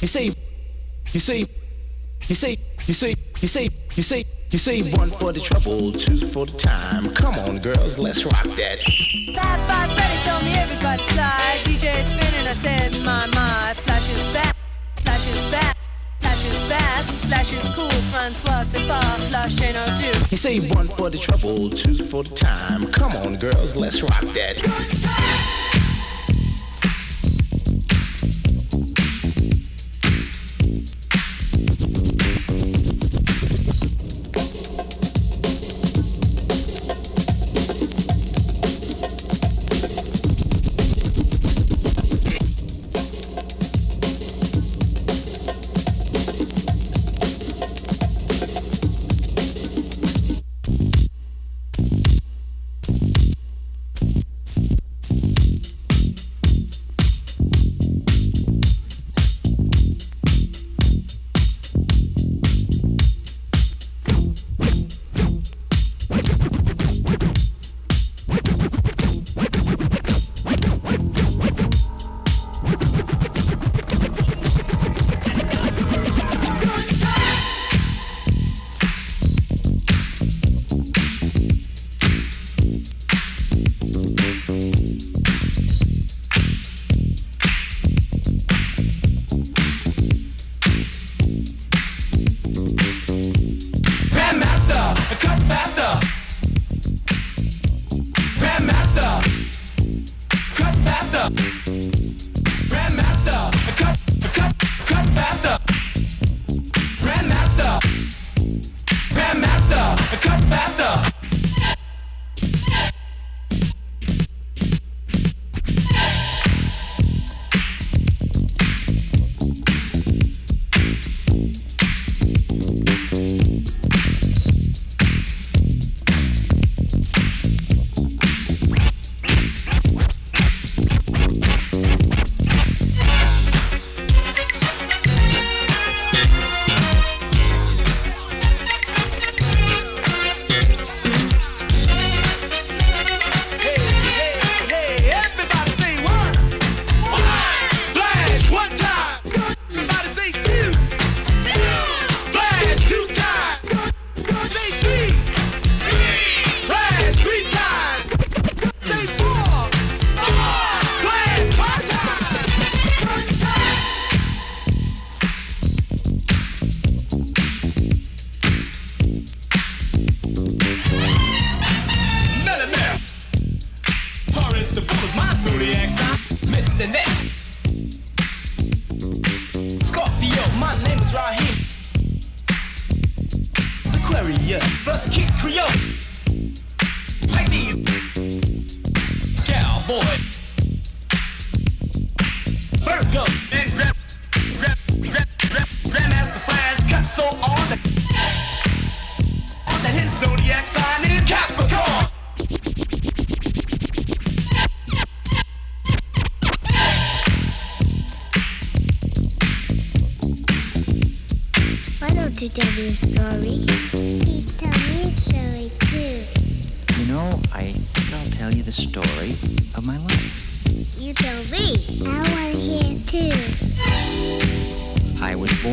You say, you say, you say, you say, you say, you say, you say one for the trouble, two for the time. Come on, girls, let's rock that. Fab Five Freddy told me everybody slide. DJ spinning, I said, my, my. Flash is back, flash is back. Flash is fast, flash is cool, Francois, c'est pas flash ain't no do. You say one for the trouble, two for the time. Come on, girls, let's rock that.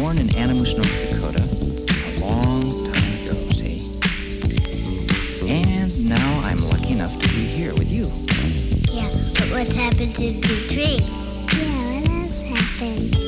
Born in Animus, North Dakota, a long time ago, see? And now I'm lucky enough to be here with you. Yeah, but what happened to the tree? Yeah, what else happened?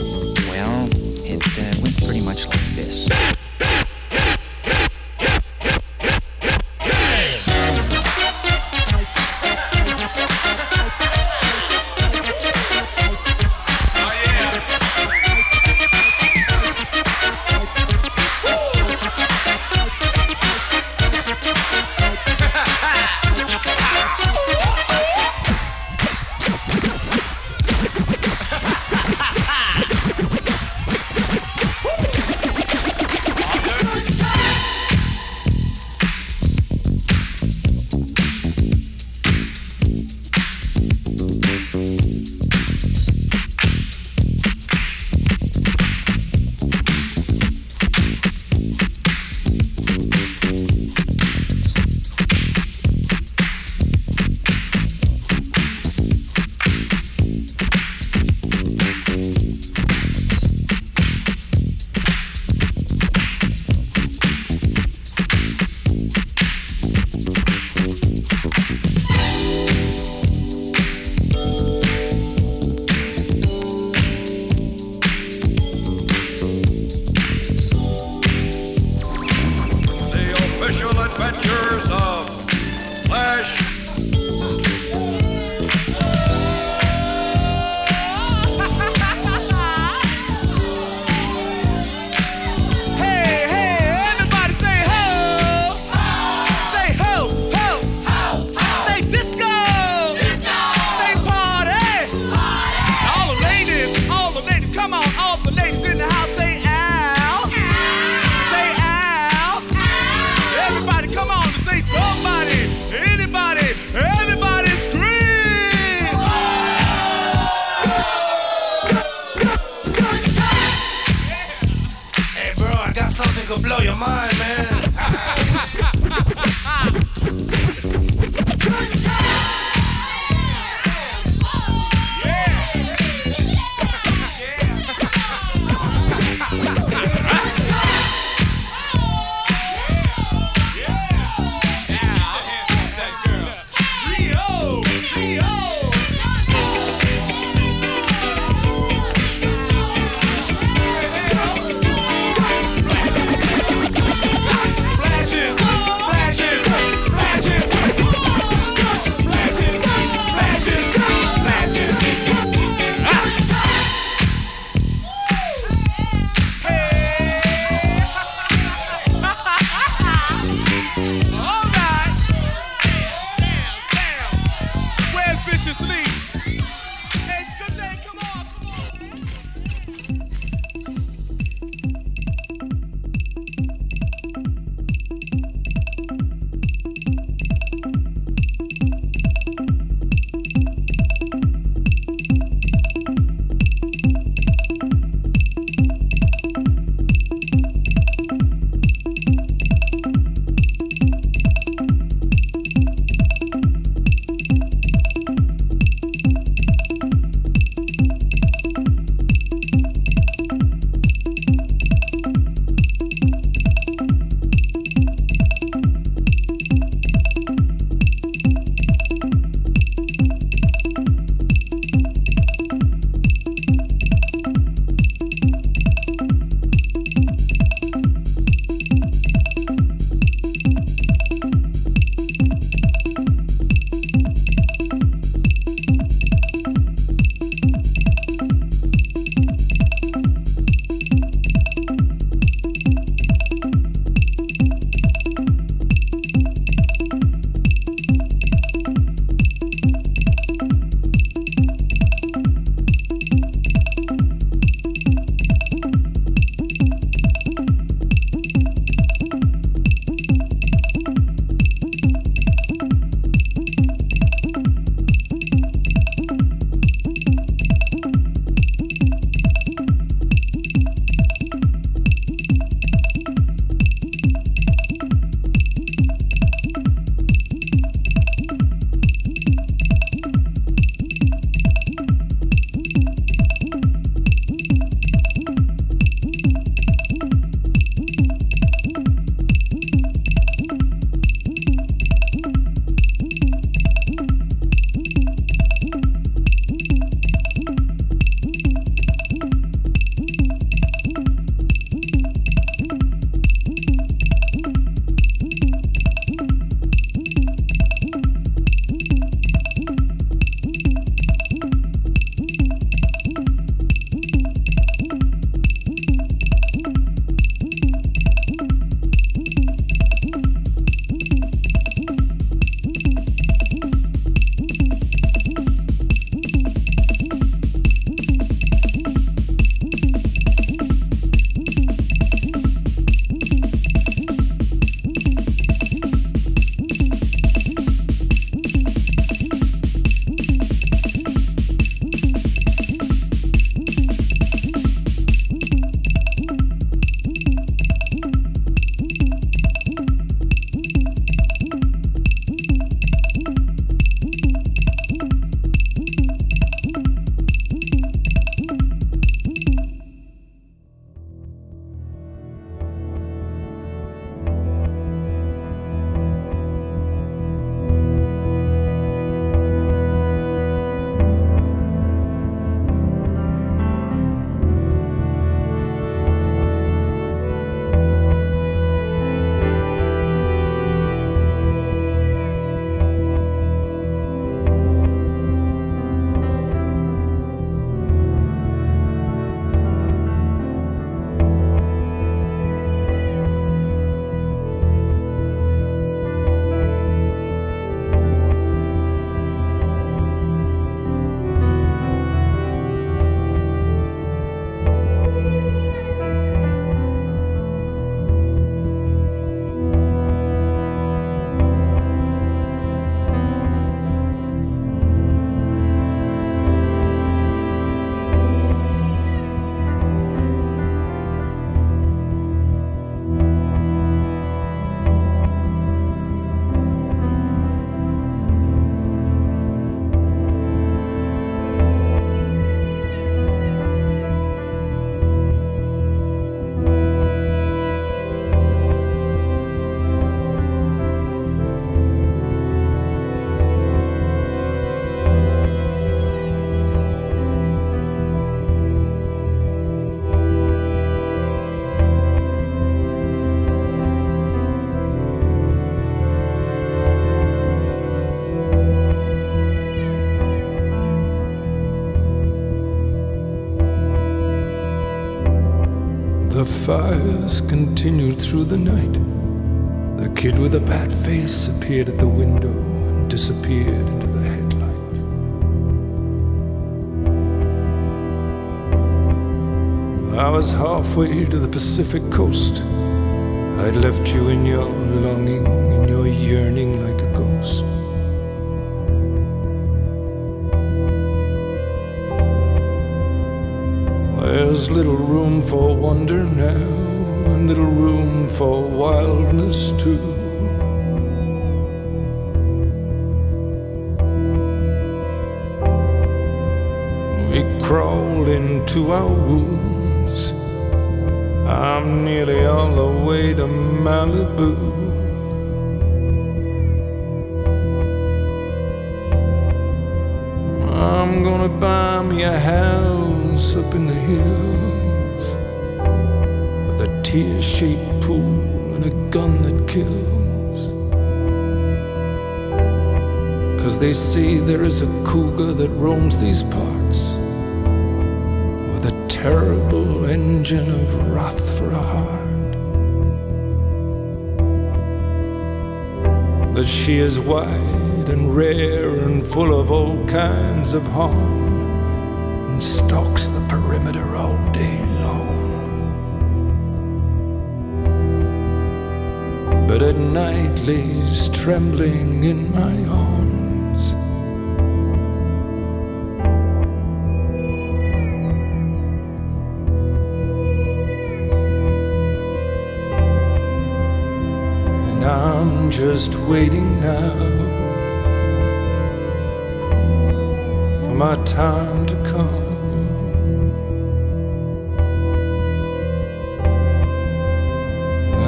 Fires continued through the night. The kid with a bad face appeared at the window and disappeared into the headlights. I was halfway to the Pacific coast. I'd left you in your longing, in your yearning like a ghost. There's little room for wonder now, little room for wildness too. We crawl into our wounds. I'm nearly all the way to Malibu. I'm gonna buy me a house up in the hills a shaped pool and a gun that kills. Cause they say there is a cougar that roams these parts with a terrible engine of wrath for a heart. That she is wide and rare and full of all kinds of harm and stalks the perimeter all day long. But at night lays trembling in my arms. And I'm just waiting now for my time to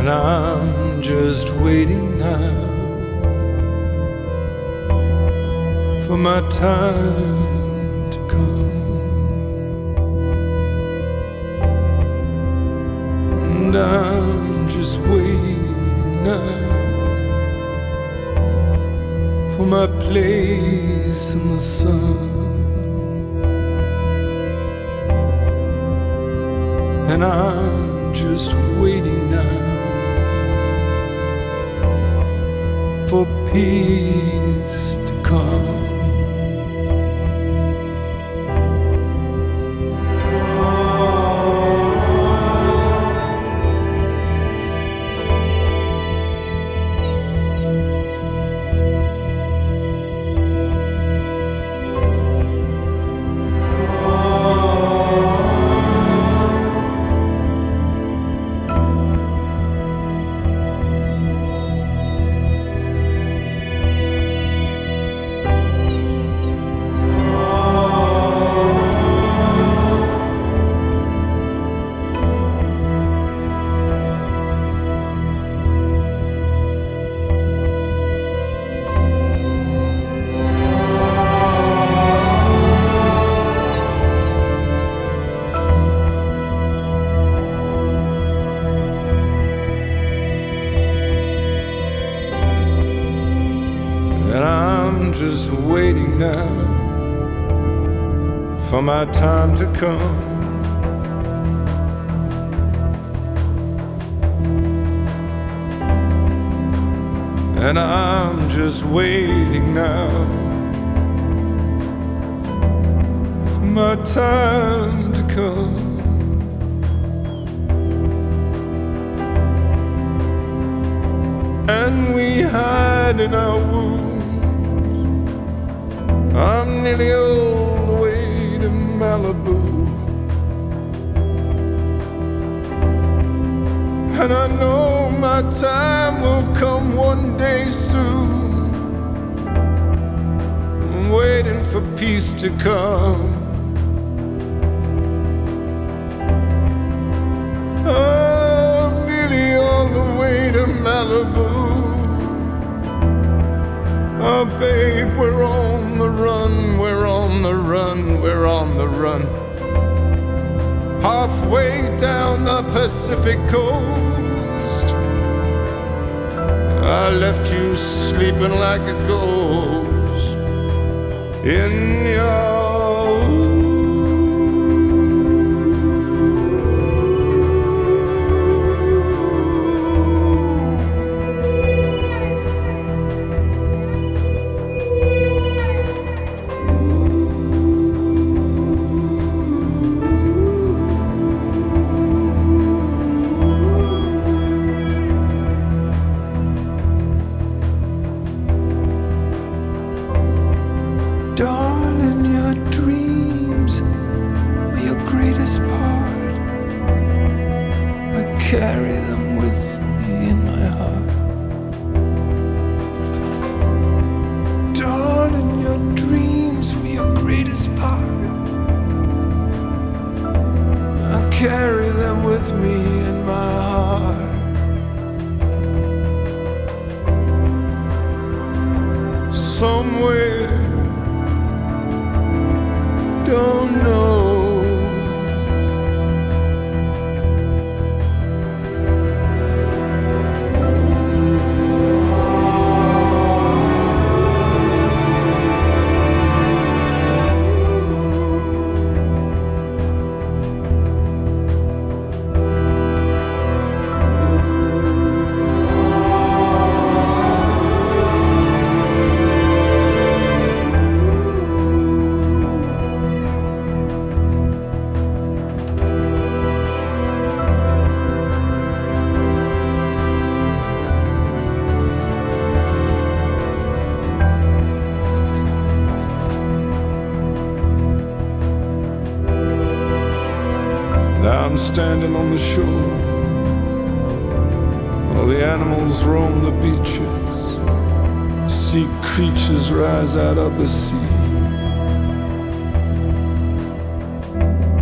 And I'm just waiting now for my time to come. And I'm just waiting now for my place in the sun. And I'm just waiting peace to come. My time to come. And I'm just waiting now for my time to come. and we hide in our wounds. I'm nearly to Malibu. And I know my time will come one day soon. I'm waiting for peace to come. I'm nearly all the way to Malibu. Oh, babe, we're on the run, we're on the run, we're on the run. Halfway down the Pacific coast, I left you sleeping like a ghost in your on the shore, while the animals roam the beaches. See creatures rise out of the sea.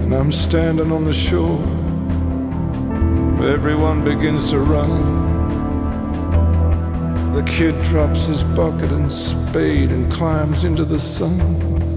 And I'm standing on the shore. Everyone begins to run. The kid drops his bucket and spade and climbs into the sun.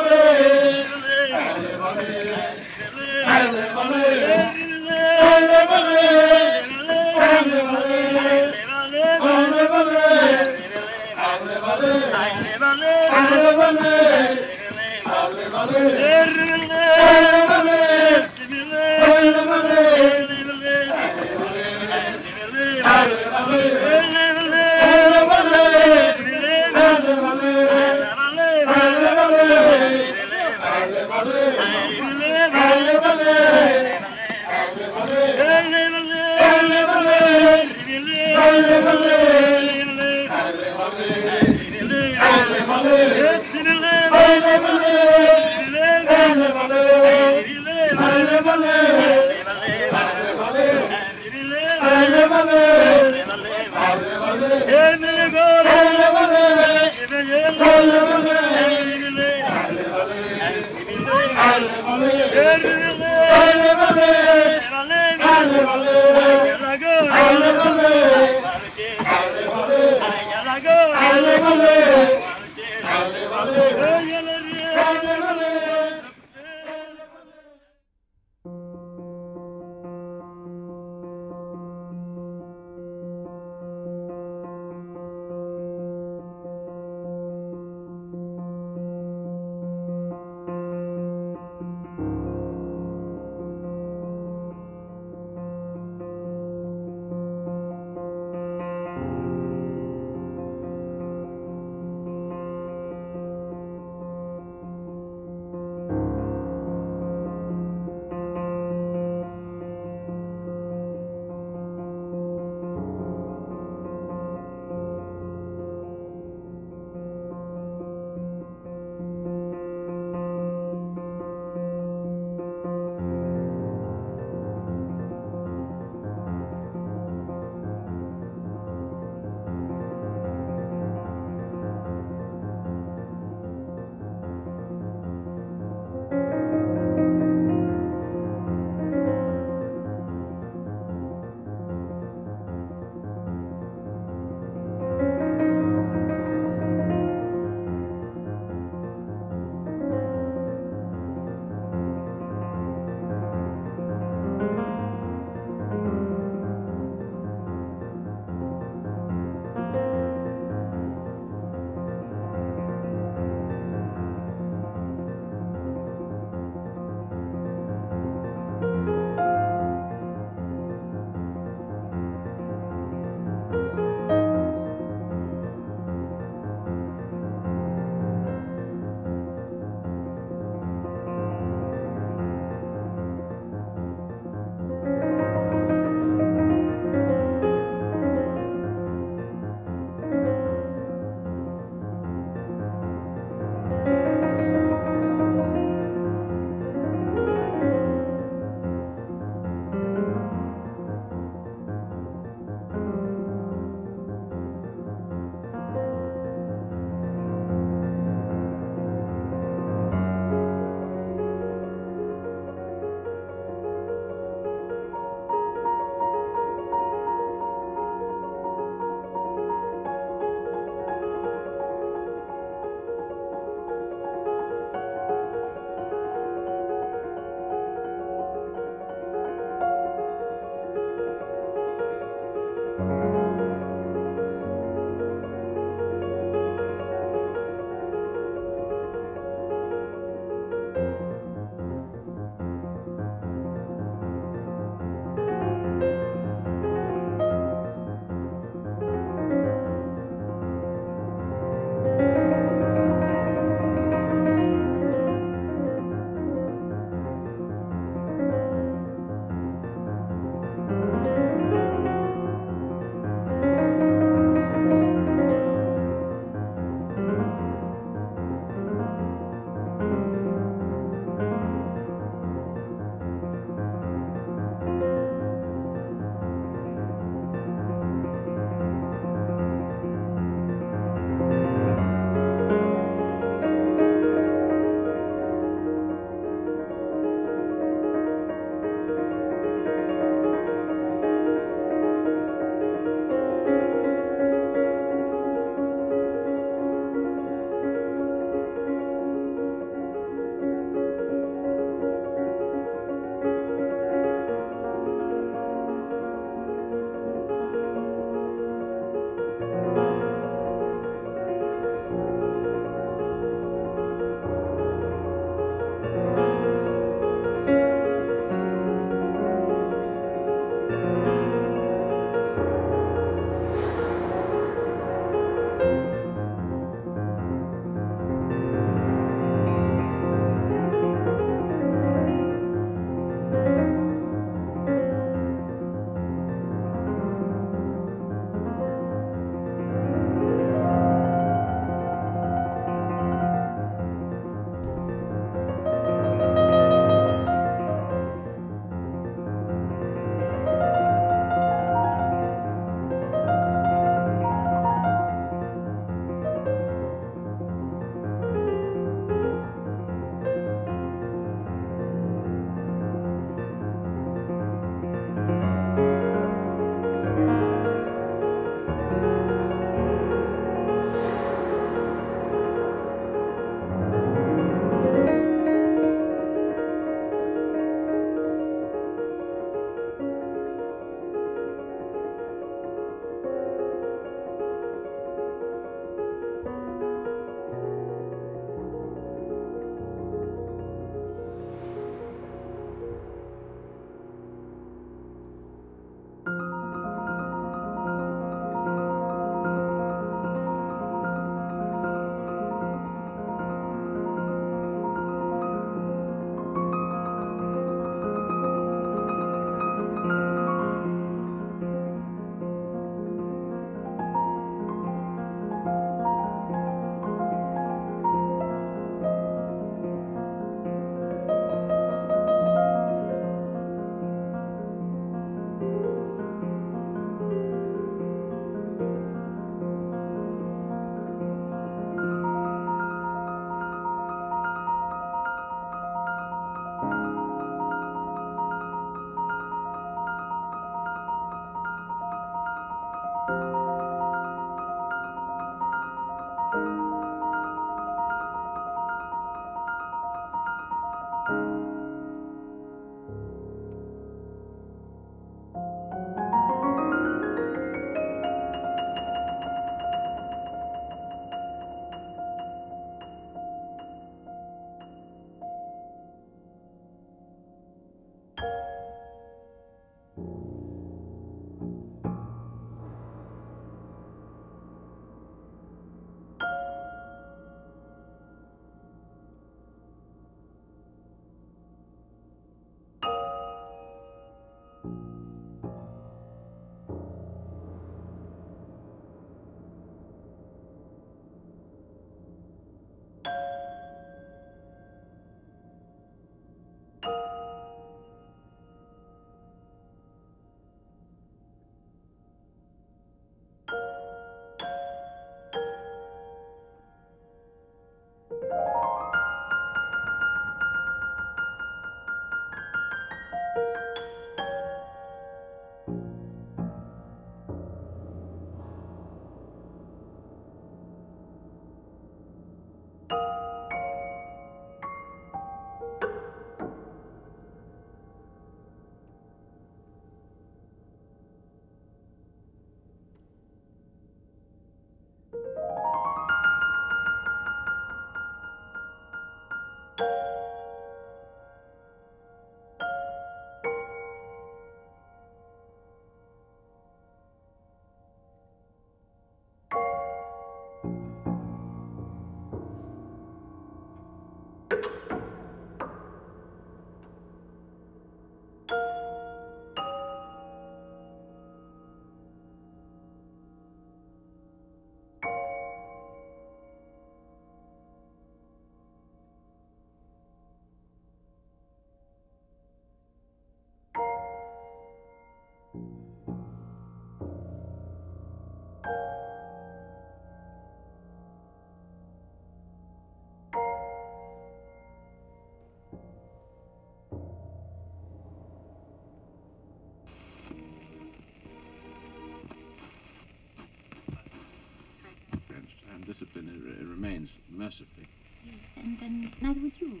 discipline it remains, mercifully. Yes, and, and neither would you,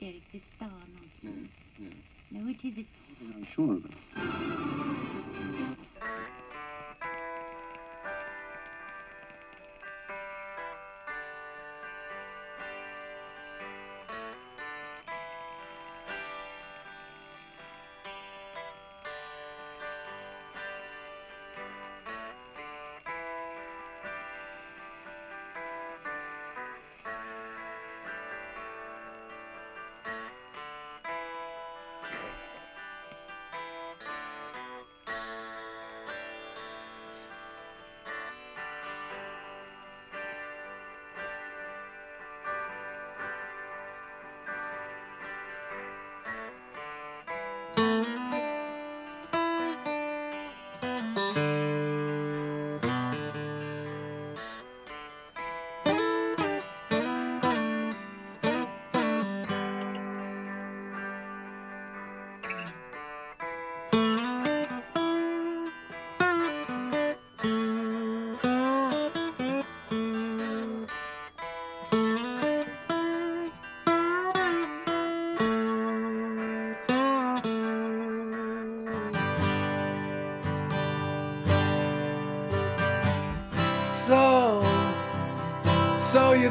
Derek, this star nonsense. Yes, yes. No, it isn't. I'm sure of it.